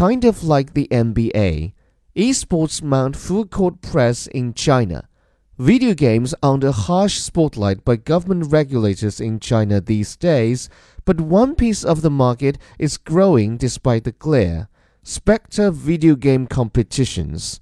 kind of like the NBA. Esports mount full court press in China. Video games are under harsh spotlight by government regulators in China these days, but one piece of the market is growing despite the glare. Spectre video game competitions.